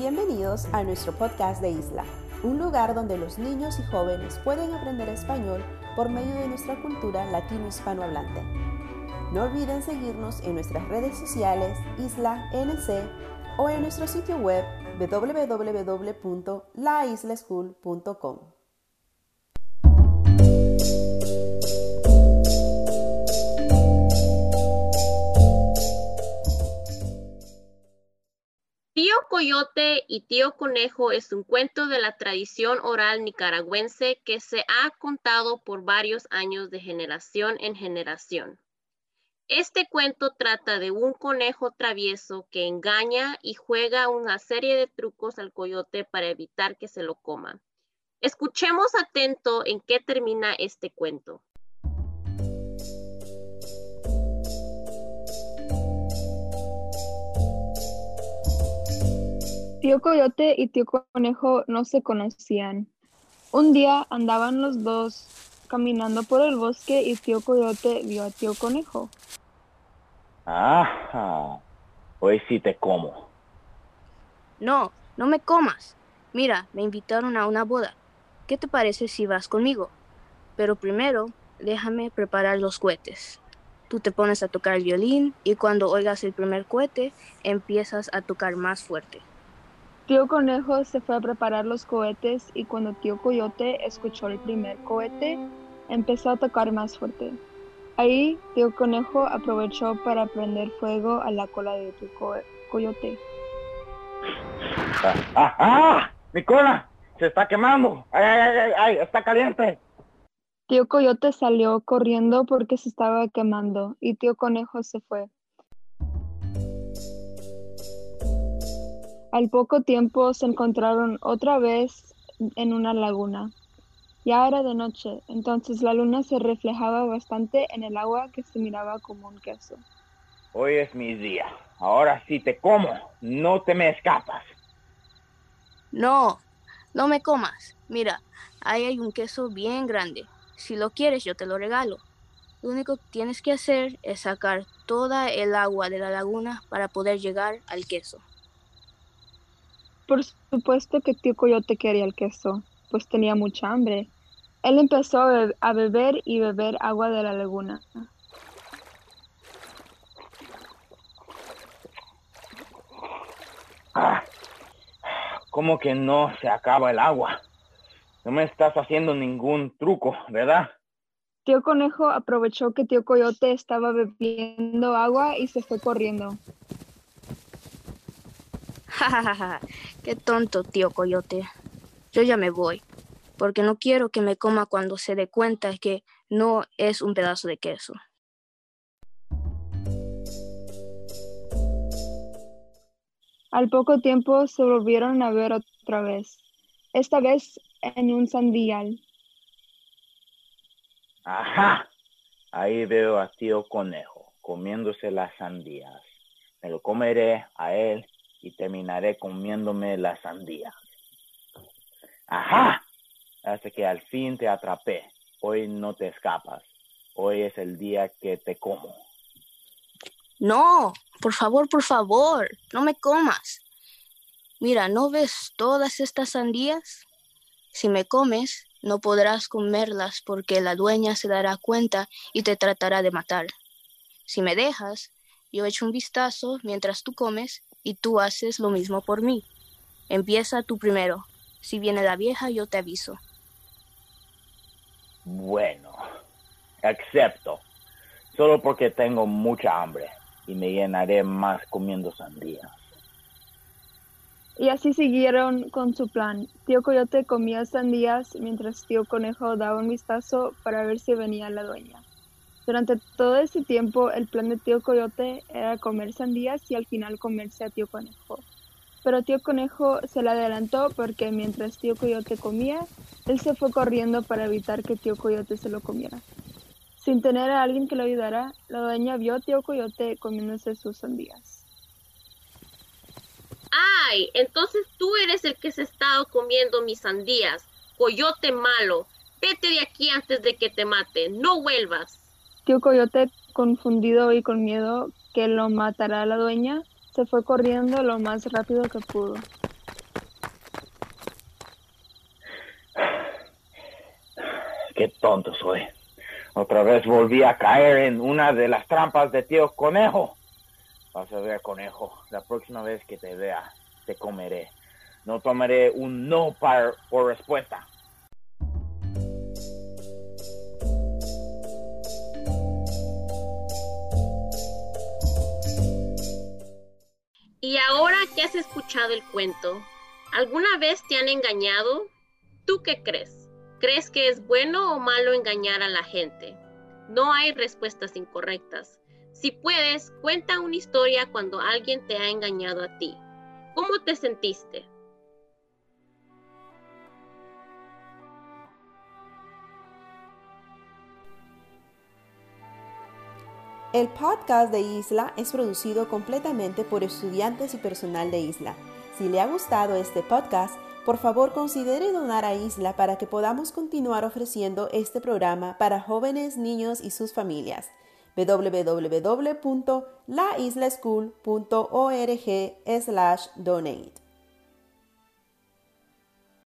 Bienvenidos a nuestro podcast de Isla, un lugar donde los niños y jóvenes pueden aprender español por medio de nuestra cultura latino-hispanohablante. No olviden seguirnos en nuestras redes sociales Isla NC o en nuestro sitio web www.laisleschool.com. Tío Coyote y Tío Conejo es un cuento de la tradición oral nicaragüense que se ha contado por varios años de generación en generación. Este cuento trata de un conejo travieso que engaña y juega una serie de trucos al coyote para evitar que se lo coma. Escuchemos atento en qué termina este cuento. Tío Coyote y Tío Conejo no se conocían. Un día andaban los dos caminando por el bosque y Tío Coyote vio a Tío Conejo. Ajá, hoy sí te como. No, no me comas. Mira, me invitaron a una boda. ¿Qué te parece si vas conmigo? Pero primero, déjame preparar los cohetes. Tú te pones a tocar el violín y cuando oigas el primer cohete, empiezas a tocar más fuerte. Tío Conejo se fue a preparar los cohetes y cuando Tío Coyote escuchó el primer cohete, empezó a tocar más fuerte. Ahí Tío Conejo aprovechó para prender fuego a la cola de Tío Coyote. ¡Ah, ah, ah! ¡Mi cola! ¡Se está quemando! ¡Ay, ay, ay, ay! ¡Está caliente! Tío Coyote salió corriendo porque se estaba quemando y Tío Conejo se fue. Al poco tiempo se encontraron otra vez en una laguna. Ya era de noche, entonces la luna se reflejaba bastante en el agua que se miraba como un queso. Hoy es mi día. Ahora sí te como. No te me escapas. No, no me comas. Mira, ahí hay un queso bien grande. Si lo quieres, yo te lo regalo. Lo único que tienes que hacer es sacar toda el agua de la laguna para poder llegar al queso. Por supuesto que tío Coyote quería el queso, pues tenía mucha hambre. Él empezó a, be a beber y beber agua de la laguna. Ah, ¿Cómo que no se acaba el agua? No me estás haciendo ningún truco, ¿verdad? Tío Conejo aprovechó que tío Coyote estaba bebiendo agua y se fue corriendo. Qué tonto, tío Coyote. Yo ya me voy, porque no quiero que me coma cuando se dé cuenta que no es un pedazo de queso. Al poco tiempo se volvieron a ver otra vez, esta vez en un sandíal. Ajá, ahí veo a tío conejo comiéndose las sandías. Me lo comeré a él y terminaré comiéndome las sandías. Ajá, hasta que al fin te atrapé. Hoy no te escapas. Hoy es el día que te como. No, por favor, por favor, no me comas. Mira, ¿no ves todas estas sandías? Si me comes, no podrás comerlas porque la dueña se dará cuenta y te tratará de matar. Si me dejas, yo echo un vistazo mientras tú comes y tú haces lo mismo por mí. Empieza tú primero. Si viene la vieja, yo te aviso. Bueno, acepto. Solo porque tengo mucha hambre y me llenaré más comiendo sandías. Y así siguieron con su plan. Tío Coyote comía sandías mientras Tío Conejo daba un vistazo para ver si venía la dueña. Durante todo ese tiempo, el plan de Tío Coyote era comer sandías y al final comerse a Tío Conejo. Pero Tío Conejo se le adelantó porque mientras Tío Coyote comía, él se fue corriendo para evitar que Tío Coyote se lo comiera. Sin tener a alguien que lo ayudara, la dueña vio a Tío Coyote comiéndose sus sandías. ¡Ay! Entonces tú eres el que se ha estado comiendo mis sandías. Coyote malo. Vete de aquí antes de que te mate. No vuelvas. Tío Coyote, confundido y con miedo que lo matará la dueña, se fue corriendo lo más rápido que pudo. Qué tonto soy. Otra vez volví a caer en una de las trampas de tío conejo. Vas a ver, conejo, la próxima vez que te vea, te comeré. No tomaré un no par, por respuesta. Ahora que has escuchado el cuento, ¿alguna vez te han engañado? ¿Tú qué crees? ¿Crees que es bueno o malo engañar a la gente? No hay respuestas incorrectas. Si puedes, cuenta una historia cuando alguien te ha engañado a ti. ¿Cómo te sentiste? El podcast de Isla es producido completamente por estudiantes y personal de Isla. Si le ha gustado este podcast, por favor considere donar a Isla para que podamos continuar ofreciendo este programa para jóvenes, niños y sus familias. www.laislaschool.org/donate